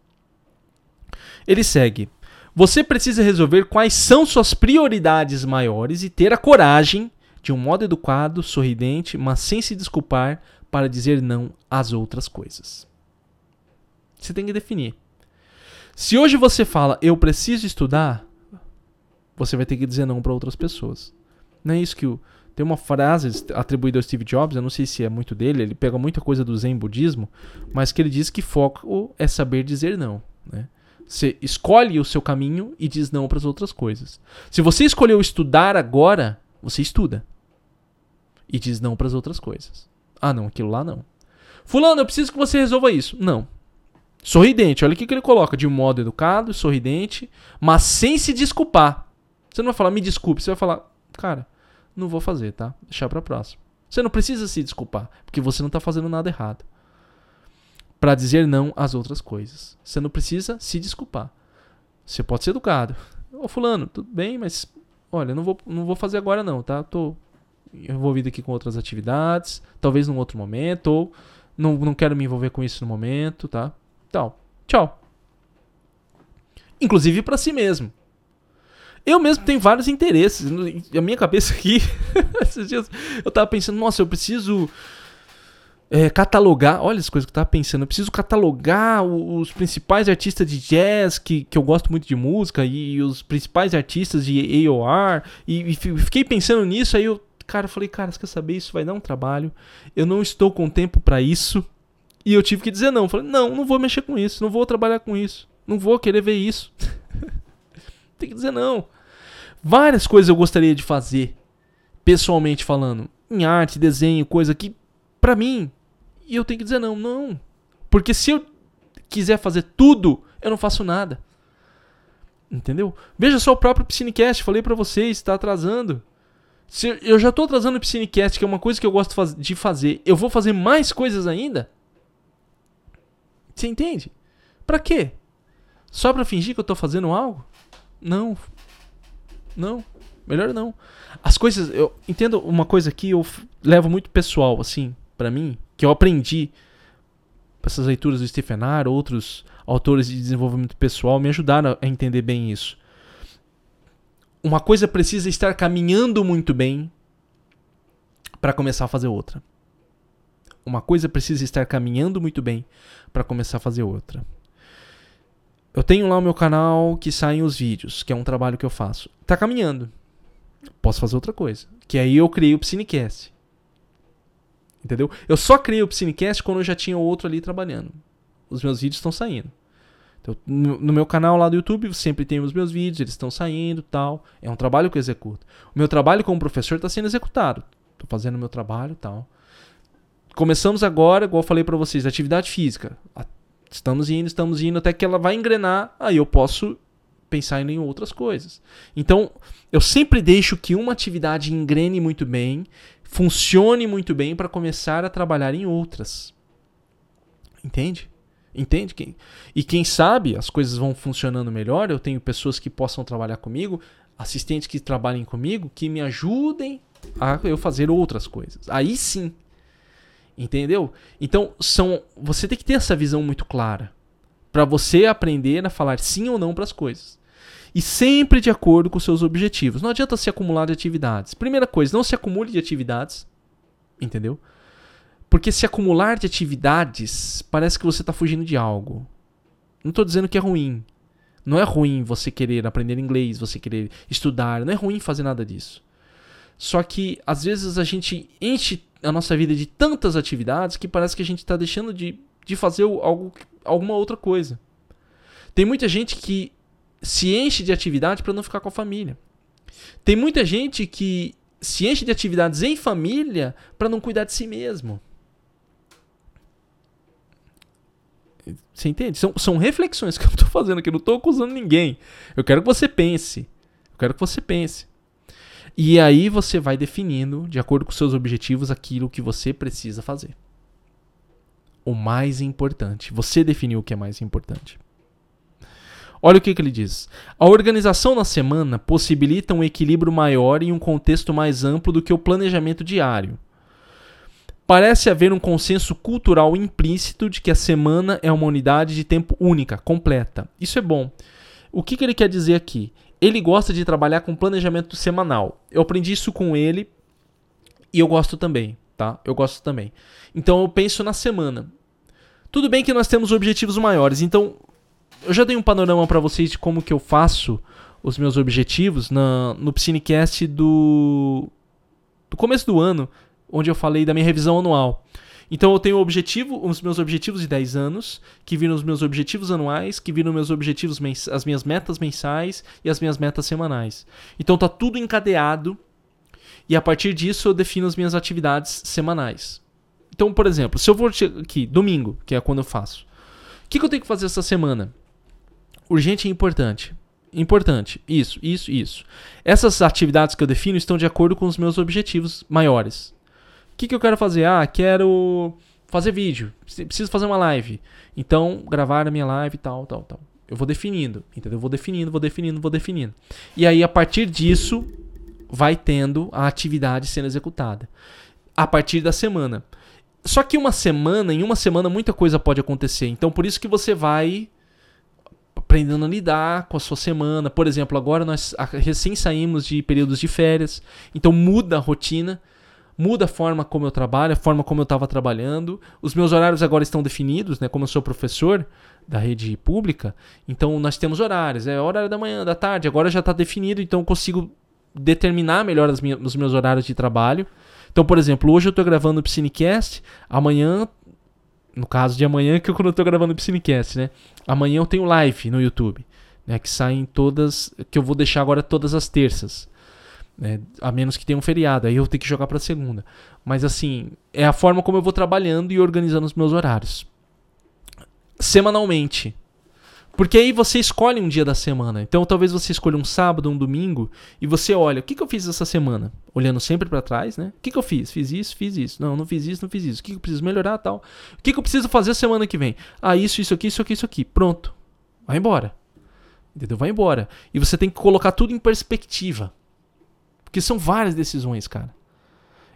Ele segue. Você precisa resolver quais são suas prioridades maiores e ter a coragem, de um modo educado, sorridente, mas sem se desculpar, para dizer não às outras coisas. Você tem que definir. Se hoje você fala, eu preciso estudar, você vai ter que dizer não para outras pessoas. Não é isso que o. Tem uma frase atribuída ao Steve Jobs, eu não sei se é muito dele, ele pega muita coisa do Zen budismo, mas que ele diz que foco é saber dizer não. Né? Você escolhe o seu caminho e diz não para as outras coisas. Se você escolheu estudar agora, você estuda. E diz não para as outras coisas. Ah, não, aquilo lá não. Fulano, eu preciso que você resolva isso. Não. Sorridente, olha o que, ele coloca. De um modo educado, sorridente, mas sem se desculpar. Você não vai falar, me desculpe. Você vai falar, cara, não vou fazer, tá? Deixar para próximo. Você não precisa se desculpar, porque você não tá fazendo nada errado para dizer não às outras coisas. Você não precisa se desculpar. Você pode ser educado. Ô fulano, tudo bem, mas olha, não vou, não vou fazer agora não, tá? Tô envolvido aqui com outras atividades, talvez num outro momento, ou não, não quero me envolver com isso no momento, tá? Então, tchau. Inclusive para si mesmo. Eu mesmo tenho vários interesses. A minha cabeça aqui, [LAUGHS] esses dias eu tava pensando, nossa, eu preciso é, catalogar. Olha as coisas que eu tava pensando. Eu preciso catalogar os principais artistas de jazz, que, que eu gosto muito de música, e os principais artistas de AOR. E, e fiquei pensando nisso, aí eu, cara, falei, cara, você quer saber? Isso vai dar um trabalho. Eu não estou com tempo para isso. E eu tive que dizer não. Falei, não, não vou mexer com isso, não vou trabalhar com isso. Não vou querer ver isso. [LAUGHS] Tem que dizer não. Várias coisas eu gostaria de fazer, pessoalmente falando, em arte, desenho, coisa que, para mim, e eu tenho que dizer não, não. Porque se eu quiser fazer tudo, eu não faço nada. Entendeu? Veja só o próprio Piscinecast, falei para vocês, está atrasando. Se eu já tô atrasando o Piscinecast, que é uma coisa que eu gosto de fazer, eu vou fazer mais coisas ainda? Você entende? Para quê? Só para fingir que eu tô fazendo algo? Não. Não. Melhor não. As coisas, eu entendo uma coisa que eu levo muito pessoal assim, para mim, que eu aprendi essas leituras do Stephen R, outros autores de desenvolvimento pessoal me ajudaram a entender bem isso. Uma coisa precisa estar caminhando muito bem para começar a fazer outra. Uma coisa precisa estar caminhando muito bem para começar a fazer outra. Eu tenho lá o meu canal que saem os vídeos, que é um trabalho que eu faço. Tá caminhando. Posso fazer outra coisa. Que aí eu criei o Psinecast. Entendeu? Eu só criei o Psinecast quando eu já tinha outro ali trabalhando. Os meus vídeos estão saindo. Então, no, no, meu canal lá do YouTube sempre tem os meus vídeos, eles estão saindo tal. É um trabalho que eu executo. O meu trabalho como professor está sendo executado. Estou fazendo o meu trabalho tal. Começamos agora, igual eu falei para vocês, atividade física. Estamos indo, estamos indo, até que ela vai engrenar, aí eu posso pensar em outras coisas. Então, eu sempre deixo que uma atividade engrene muito bem, funcione muito bem para começar a trabalhar em outras. Entende? Entende? E quem sabe as coisas vão funcionando melhor. Eu tenho pessoas que possam trabalhar comigo, assistentes que trabalhem comigo, que me ajudem a eu fazer outras coisas. Aí sim. Entendeu? Então, são você tem que ter essa visão muito clara para você aprender a falar sim ou não para as coisas. E sempre de acordo com seus objetivos. Não adianta se acumular de atividades. Primeira coisa, não se acumule de atividades. Entendeu? Porque se acumular de atividades, parece que você está fugindo de algo. Não estou dizendo que é ruim. Não é ruim você querer aprender inglês, você querer estudar. Não é ruim fazer nada disso. Só que às vezes a gente enche a nossa vida de tantas atividades que parece que a gente está deixando de, de fazer algo, alguma outra coisa. Tem muita gente que se enche de atividade para não ficar com a família. Tem muita gente que se enche de atividades em família para não cuidar de si mesmo. Você entende? São, são reflexões que eu estou fazendo aqui, não estou acusando ninguém. Eu quero que você pense. Eu quero que você pense. E aí você vai definindo, de acordo com seus objetivos, aquilo que você precisa fazer. O mais importante. Você definiu o que é mais importante. Olha o que, que ele diz. A organização na semana possibilita um equilíbrio maior e um contexto mais amplo do que o planejamento diário. Parece haver um consenso cultural implícito de que a semana é uma unidade de tempo única, completa. Isso é bom. O que, que ele quer dizer aqui? Ele gosta de trabalhar com planejamento semanal. Eu aprendi isso com ele e eu gosto também, tá? Eu gosto também. Então eu penso na semana. Tudo bem que nós temos objetivos maiores, então eu já dei um panorama para vocês de como que eu faço os meus objetivos na, no Psinecast do, do começo do ano, onde eu falei da minha revisão anual. Então eu tenho o objetivo, os meus objetivos de 10 anos, que viram os meus objetivos anuais, que viram meus objetivos as minhas metas mensais e as minhas metas semanais. Então tá tudo encadeado e a partir disso eu defino as minhas atividades semanais. Então, por exemplo, se eu vou aqui, domingo, que é quando eu faço. O que, que eu tenho que fazer essa semana? Urgente e importante. Importante. Isso, isso, isso. Essas atividades que eu defino estão de acordo com os meus objetivos maiores que, que eu quero fazer? Ah, quero fazer vídeo, preciso fazer uma live. Então, gravar a minha live e tal, tal, tal. Eu vou definindo, entendeu? Eu vou definindo, vou definindo, vou definindo. E aí, a partir disso, vai tendo a atividade sendo executada. A partir da semana. Só que uma semana, em uma semana, muita coisa pode acontecer. Então, por isso que você vai aprendendo a lidar com a sua semana. Por exemplo, agora nós recém saímos de períodos de férias. Então, muda a rotina muda a forma como eu trabalho, a forma como eu estava trabalhando. Os meus horários agora estão definidos, né? Como eu sou professor da rede pública, então nós temos horários. É horário da manhã, da tarde, agora já está definido, então eu consigo determinar melhor minhas, os meus horários de trabalho. Então, por exemplo, hoje eu estou gravando o Piscinecast, amanhã, no caso de amanhã, que é quando eu estou gravando o Piscinecast, né? Amanhã eu tenho live no YouTube, né? Que saem todas, que eu vou deixar agora todas as terças. Né? A menos que tenha um feriado, aí eu tenho que jogar para segunda. Mas assim, é a forma como eu vou trabalhando e organizando os meus horários. Semanalmente. Porque aí você escolhe um dia da semana. Então talvez você escolha um sábado, um domingo, e você olha, o que, que eu fiz essa semana? Olhando sempre para trás, né? O que, que eu fiz? Fiz isso, fiz isso. Não, não fiz isso, não fiz isso. O que, que eu preciso melhorar tal? O que, que eu preciso fazer semana que vem? Ah, isso, isso aqui, isso aqui, isso aqui. Pronto. Vai embora. Entendeu? Vai embora. E você tem que colocar tudo em perspectiva. Porque são várias decisões, cara.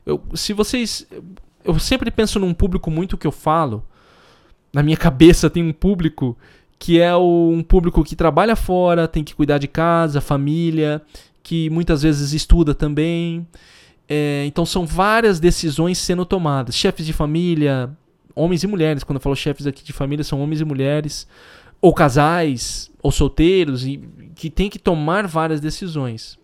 Eu, se vocês. Eu sempre penso num público muito que eu falo. Na minha cabeça tem um público que é um público que trabalha fora, tem que cuidar de casa, família, que muitas vezes estuda também. É, então são várias decisões sendo tomadas. Chefes de família, homens e mulheres. Quando eu falo chefes aqui de família, são homens e mulheres. ou casais, ou solteiros, e que tem que tomar várias decisões.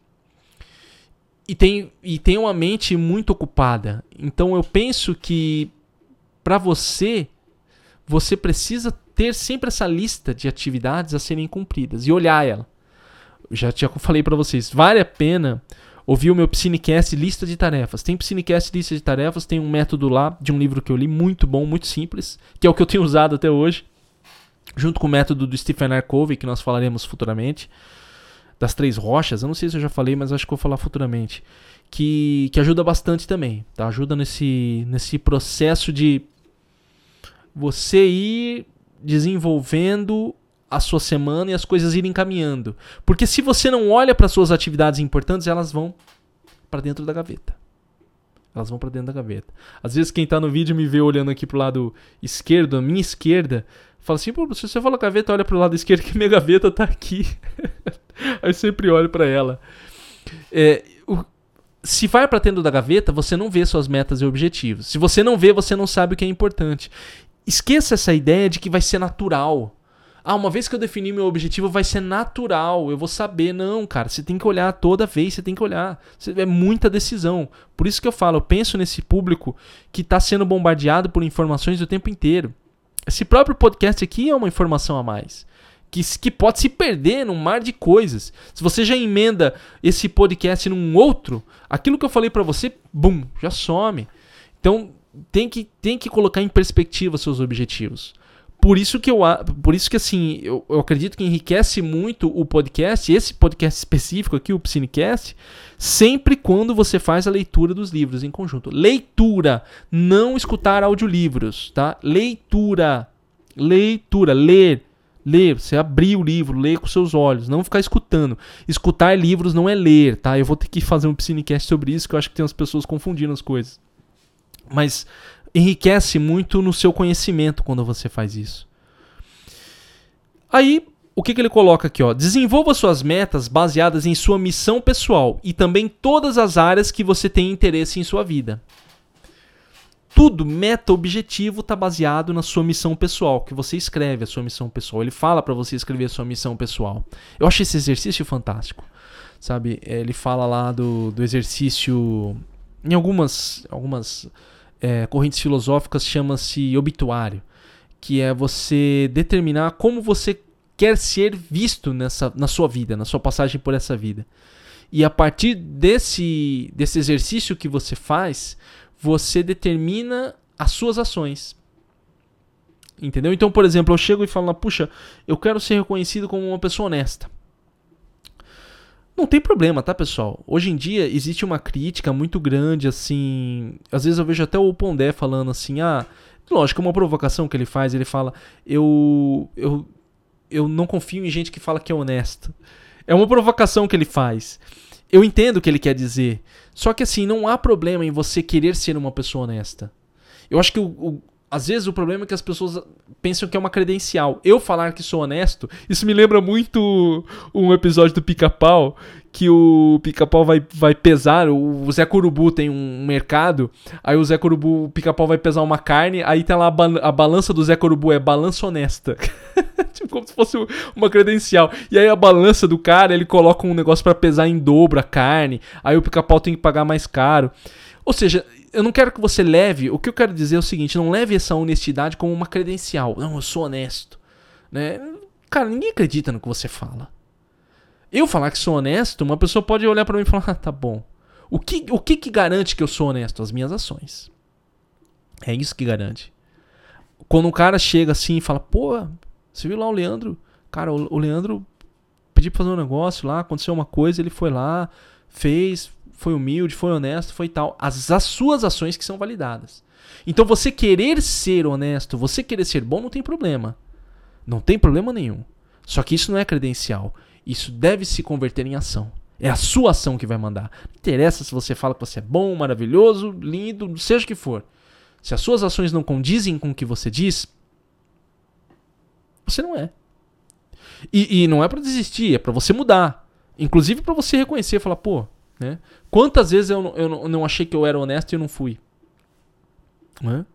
E tem, e tem uma mente muito ocupada. Então eu penso que para você, você precisa ter sempre essa lista de atividades a serem cumpridas e olhar ela. Eu já, já falei para vocês, vale a pena ouvir o meu Piscinecast Lista de Tarefas. Tem Piscinecast Lista de Tarefas, tem um método lá de um livro que eu li muito bom, muito simples, que é o que eu tenho usado até hoje junto com o método do Stephen R. Covey, que nós falaremos futuramente, das três rochas, eu não sei se eu já falei, mas acho que vou falar futuramente, que, que ajuda bastante também, tá? Ajuda nesse, nesse processo de você ir desenvolvendo a sua semana e as coisas irem caminhando. Porque se você não olha para suas atividades importantes, elas vão para dentro da gaveta. Elas vão para dentro da gaveta. Às vezes quem tá no vídeo me vê olhando aqui pro lado esquerdo, a minha esquerda, Fala assim, pô, se você fala gaveta, olha pro lado esquerdo que minha gaveta tá aqui. [LAUGHS] Aí sempre olho para ela. É, o, se vai para dentro da gaveta, você não vê suas metas e objetivos. Se você não vê, você não sabe o que é importante. Esqueça essa ideia de que vai ser natural. Ah, uma vez que eu defini meu objetivo, vai ser natural, eu vou saber. Não, cara, você tem que olhar toda vez, você tem que olhar. É muita decisão. Por isso que eu falo, eu penso nesse público que está sendo bombardeado por informações o tempo inteiro. Esse próprio podcast aqui é uma informação a mais. Que, que pode se perder num mar de coisas. Se você já emenda esse podcast num outro, aquilo que eu falei para você, bum, já some. Então tem que, tem que colocar em perspectiva seus objetivos. Por isso que eu por isso que assim, eu, eu acredito que enriquece muito o podcast, esse podcast específico aqui, o Psinecast, sempre quando você faz a leitura dos livros em conjunto. Leitura, não escutar audiolivros, tá? Leitura. Leitura, ler. Ler, você abrir o livro, ler com seus olhos, não ficar escutando. Escutar livros não é ler, tá? Eu vou ter que fazer um Psinecast sobre isso, que eu acho que tem as pessoas confundindo as coisas. Mas enriquece muito no seu conhecimento quando você faz isso. Aí, o que, que ele coloca aqui? Ó? Desenvolva suas metas baseadas em sua missão pessoal e também todas as áreas que você tem interesse em sua vida. Tudo, meta, objetivo, está baseado na sua missão pessoal, que você escreve a sua missão pessoal. Ele fala para você escrever a sua missão pessoal. Eu acho esse exercício fantástico. Sabe, ele fala lá do, do exercício. Em algumas, algumas é, correntes filosóficas chama-se obituário, que é você determinar como você quer ser visto nessa, na sua vida, na sua passagem por essa vida. E a partir desse, desse exercício que você faz, você determina as suas ações. Entendeu? Então, por exemplo, eu chego e falo, puxa, eu quero ser reconhecido como uma pessoa honesta. Não tem problema, tá, pessoal? Hoje em dia existe uma crítica muito grande, assim. Às vezes eu vejo até o Pondé falando assim, ah. Lógico, é uma provocação que ele faz, ele fala, eu, eu, eu não confio em gente que fala que é honesto. É uma provocação que ele faz. Eu entendo o que ele quer dizer. Só que assim, não há problema em você querer ser uma pessoa honesta. Eu acho que o às vezes o problema é que as pessoas pensam que é uma credencial. Eu falar que sou honesto, isso me lembra muito um episódio do Pica-Pau, que o Pica-Pau vai, vai pesar, o Zé Corubu tem um mercado, aí o Zé Corubu, o Pica-Pau vai pesar uma carne, aí tem lá a, ba a balança do Zé Corubu, é balança honesta. [LAUGHS] tipo, como se fosse uma credencial. E aí a balança do cara, ele coloca um negócio para pesar em dobro a carne, aí o Pica-Pau tem que pagar mais caro. Ou seja, eu não quero que você leve. O que eu quero dizer é o seguinte: não leve essa honestidade como uma credencial. Não, eu sou honesto. Né? Cara, ninguém acredita no que você fala. Eu falar que sou honesto, uma pessoa pode olhar para mim e falar: ah, tá bom. O que, o que que garante que eu sou honesto? As minhas ações. É isso que garante. Quando um cara chega assim e fala: pô, você viu lá o Leandro? Cara, o, o Leandro pediu pra fazer um negócio lá, aconteceu uma coisa, ele foi lá, fez, foi humilde, foi honesto, foi tal. As, as suas ações que são validadas. Então você querer ser honesto, você querer ser bom, não tem problema. Não tem problema nenhum. Só que isso não é credencial. Isso deve se converter em ação. É a sua ação que vai mandar. Não interessa se você fala que você é bom, maravilhoso, lindo, seja o que for. Se as suas ações não condizem com o que você diz, você não é. E, e não é para desistir, é para você mudar. Inclusive para você reconhecer falar, pô, né? Quantas vezes eu, eu não achei que eu era honesto e eu não fui? Né?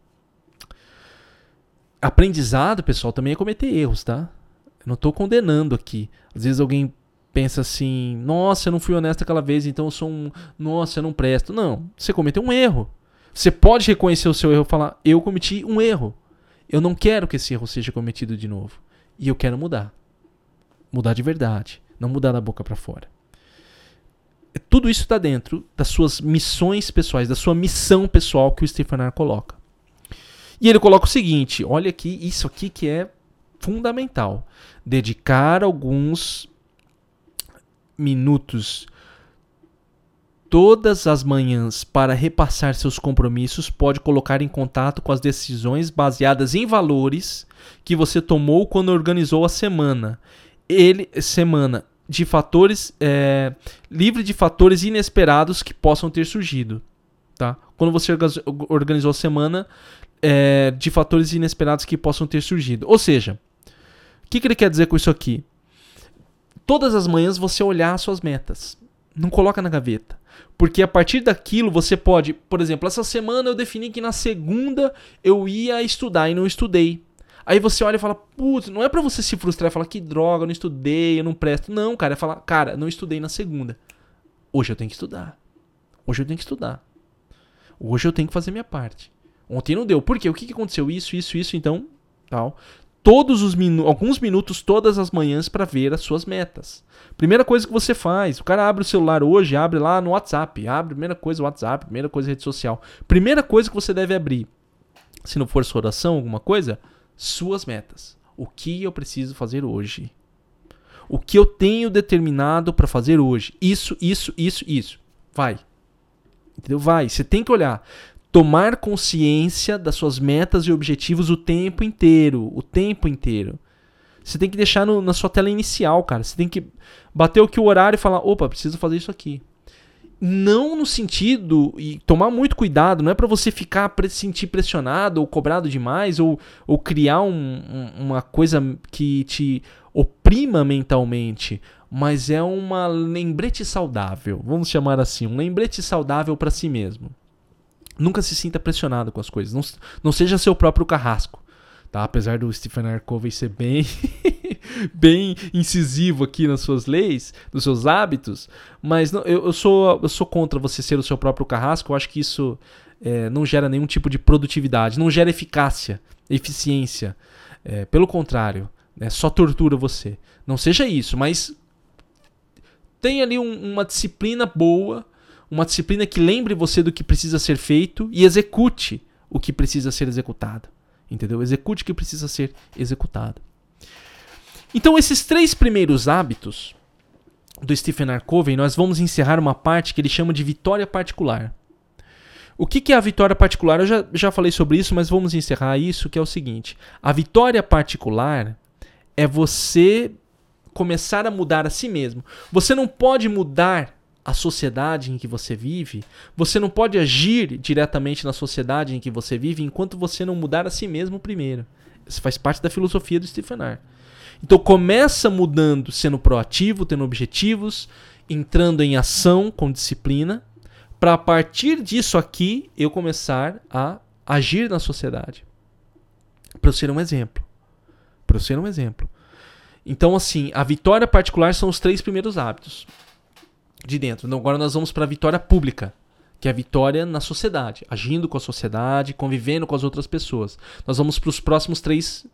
Aprendizado, pessoal, também é cometer erros, tá? Eu não tô condenando aqui. Às vezes alguém pensa assim: nossa, eu não fui honesto aquela vez, então eu sou um. Nossa, eu não presto. Não, você cometeu um erro. Você pode reconhecer o seu erro e falar: eu cometi um erro. Eu não quero que esse erro seja cometido de novo. E eu quero mudar. Mudar de verdade. Não mudar da boca para fora. Tudo isso está dentro das suas missões pessoais, da sua missão pessoal que o Stephen R. coloca. E ele coloca o seguinte: olha aqui, isso aqui que é fundamental. Dedicar alguns minutos todas as manhãs para repassar seus compromissos pode colocar em contato com as decisões baseadas em valores que você tomou quando organizou a semana. Ele semana de fatores é, livre de fatores inesperados que possam ter surgido, tá? Quando você organizou a semana é, de fatores inesperados que possam ter surgido. Ou seja, o que, que ele quer dizer com isso aqui? Todas as manhãs você olhar as suas metas. Não coloca na gaveta. Porque a partir daquilo você pode, por exemplo, essa semana eu defini que na segunda eu ia estudar e não estudei. Aí você olha e fala, putz, não é para você se frustrar e falar que droga, eu não estudei, eu não presto. Não, cara, é falar, cara, não estudei na segunda. Hoje eu tenho que estudar. Hoje eu tenho que estudar. Hoje eu tenho que fazer minha parte. Ontem não deu. Por quê? O que aconteceu? Isso, isso, isso, então, tal todos os minu alguns minutos todas as manhãs para ver as suas metas. Primeira coisa que você faz, o cara abre o celular hoje, abre lá no WhatsApp, abre primeira coisa WhatsApp, primeira coisa rede social. Primeira coisa que você deve abrir, se não for sua oração, alguma coisa, suas metas. O que eu preciso fazer hoje? O que eu tenho determinado para fazer hoje? Isso, isso, isso, isso. Vai. Entendeu? Vai. Você tem que olhar tomar consciência das suas metas e objetivos o tempo inteiro, o tempo inteiro. Você tem que deixar no, na sua tela inicial, cara. Você tem que bater o que o horário e falar, opa, preciso fazer isso aqui. Não no sentido e tomar muito cuidado, não é para você ficar pre sentir pressionado ou cobrado demais ou, ou criar um, uma coisa que te oprima mentalmente, mas é uma lembrete saudável, vamos chamar assim, um lembrete saudável para si mesmo. Nunca se sinta pressionado com as coisas. Não, não seja seu próprio carrasco. Tá? Apesar do Stephen R. Covey ser bem, [LAUGHS] bem incisivo aqui nas suas leis, nos seus hábitos, mas não, eu, eu, sou, eu sou contra você ser o seu próprio carrasco. Eu acho que isso é, não gera nenhum tipo de produtividade, não gera eficácia, eficiência. É, pelo contrário, né, só tortura você. Não seja isso, mas tenha ali um, uma disciplina boa uma disciplina que lembre você do que precisa ser feito e execute o que precisa ser executado. Entendeu? Execute o que precisa ser executado. Então, esses três primeiros hábitos do Stephen R. Covey, nós vamos encerrar uma parte que ele chama de vitória particular. O que, que é a vitória particular? Eu já, já falei sobre isso, mas vamos encerrar isso, que é o seguinte. A vitória particular é você começar a mudar a si mesmo. Você não pode mudar a sociedade em que você vive, você não pode agir diretamente na sociedade em que você vive enquanto você não mudar a si mesmo primeiro. Isso faz parte da filosofia do Stephen R. Então começa mudando, sendo proativo, tendo objetivos, entrando em ação com disciplina, para a partir disso aqui eu começar a agir na sociedade. Para eu ser um exemplo. Para eu ser um exemplo. Então, assim, a vitória particular são os três primeiros hábitos de dentro. Então, agora nós vamos para a vitória pública, que é a vitória na sociedade, agindo com a sociedade, convivendo com as outras pessoas. Nós vamos para os próximos três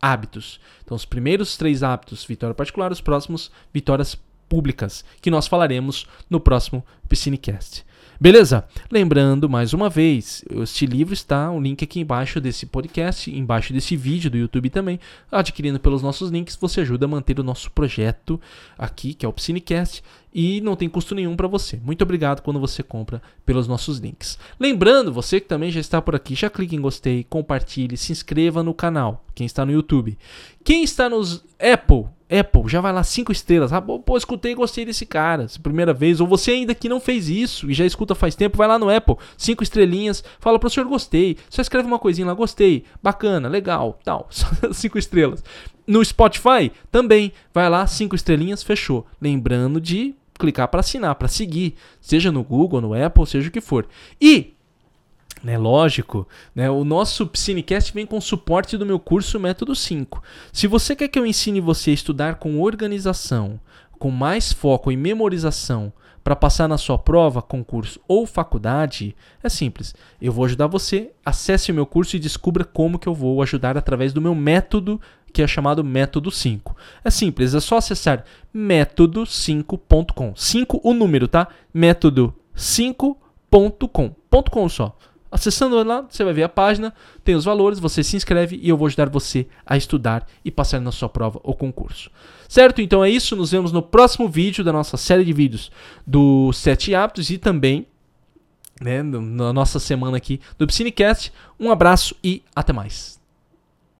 hábitos. Então, os primeiros três hábitos, vitória particular, os próximos, vitórias públicas, que nós falaremos no próximo Piscinecast. Beleza? Lembrando mais uma vez, este livro está o link aqui embaixo desse podcast, embaixo desse vídeo do YouTube também. Adquirindo pelos nossos links, você ajuda a manter o nosso projeto aqui, que é o Piscinecast, e não tem custo nenhum para você. Muito obrigado quando você compra pelos nossos links. Lembrando, você que também já está por aqui, já clique em gostei, compartilhe, se inscreva no canal, quem está no YouTube. Quem está nos Apple, Apple, já vai lá cinco estrelas. Ah, pô, escutei e gostei desse cara, primeira vez. Ou você ainda que não fez isso e já escuta faz tempo, vai lá no Apple, cinco estrelinhas, fala pro senhor gostei. Só escreve uma coisinha lá, gostei, bacana, legal, tal. [LAUGHS] cinco estrelas. No Spotify também, vai lá, cinco estrelinhas, fechou. Lembrando de clicar para assinar, para seguir, seja no Google, no Apple, seja o que for. E né, lógico, né, o nosso Psinecast vem com suporte do meu curso Método 5. Se você quer que eu ensine você a estudar com organização, com mais foco em memorização, para passar na sua prova, concurso ou faculdade, é simples. Eu vou ajudar você, acesse o meu curso e descubra como que eu vou ajudar através do meu método, que é chamado Método 5. É simples, é só acessar método5.com. 5 o número, tá? método5.com. .com só. Acessando lá, você vai ver a página, tem os valores, você se inscreve e eu vou ajudar você a estudar e passar na sua prova ou concurso. Certo? Então é isso, nos vemos no próximo vídeo da nossa série de vídeos do Sete Hábitos e também né, na nossa semana aqui do Psinecast. Um abraço e até mais.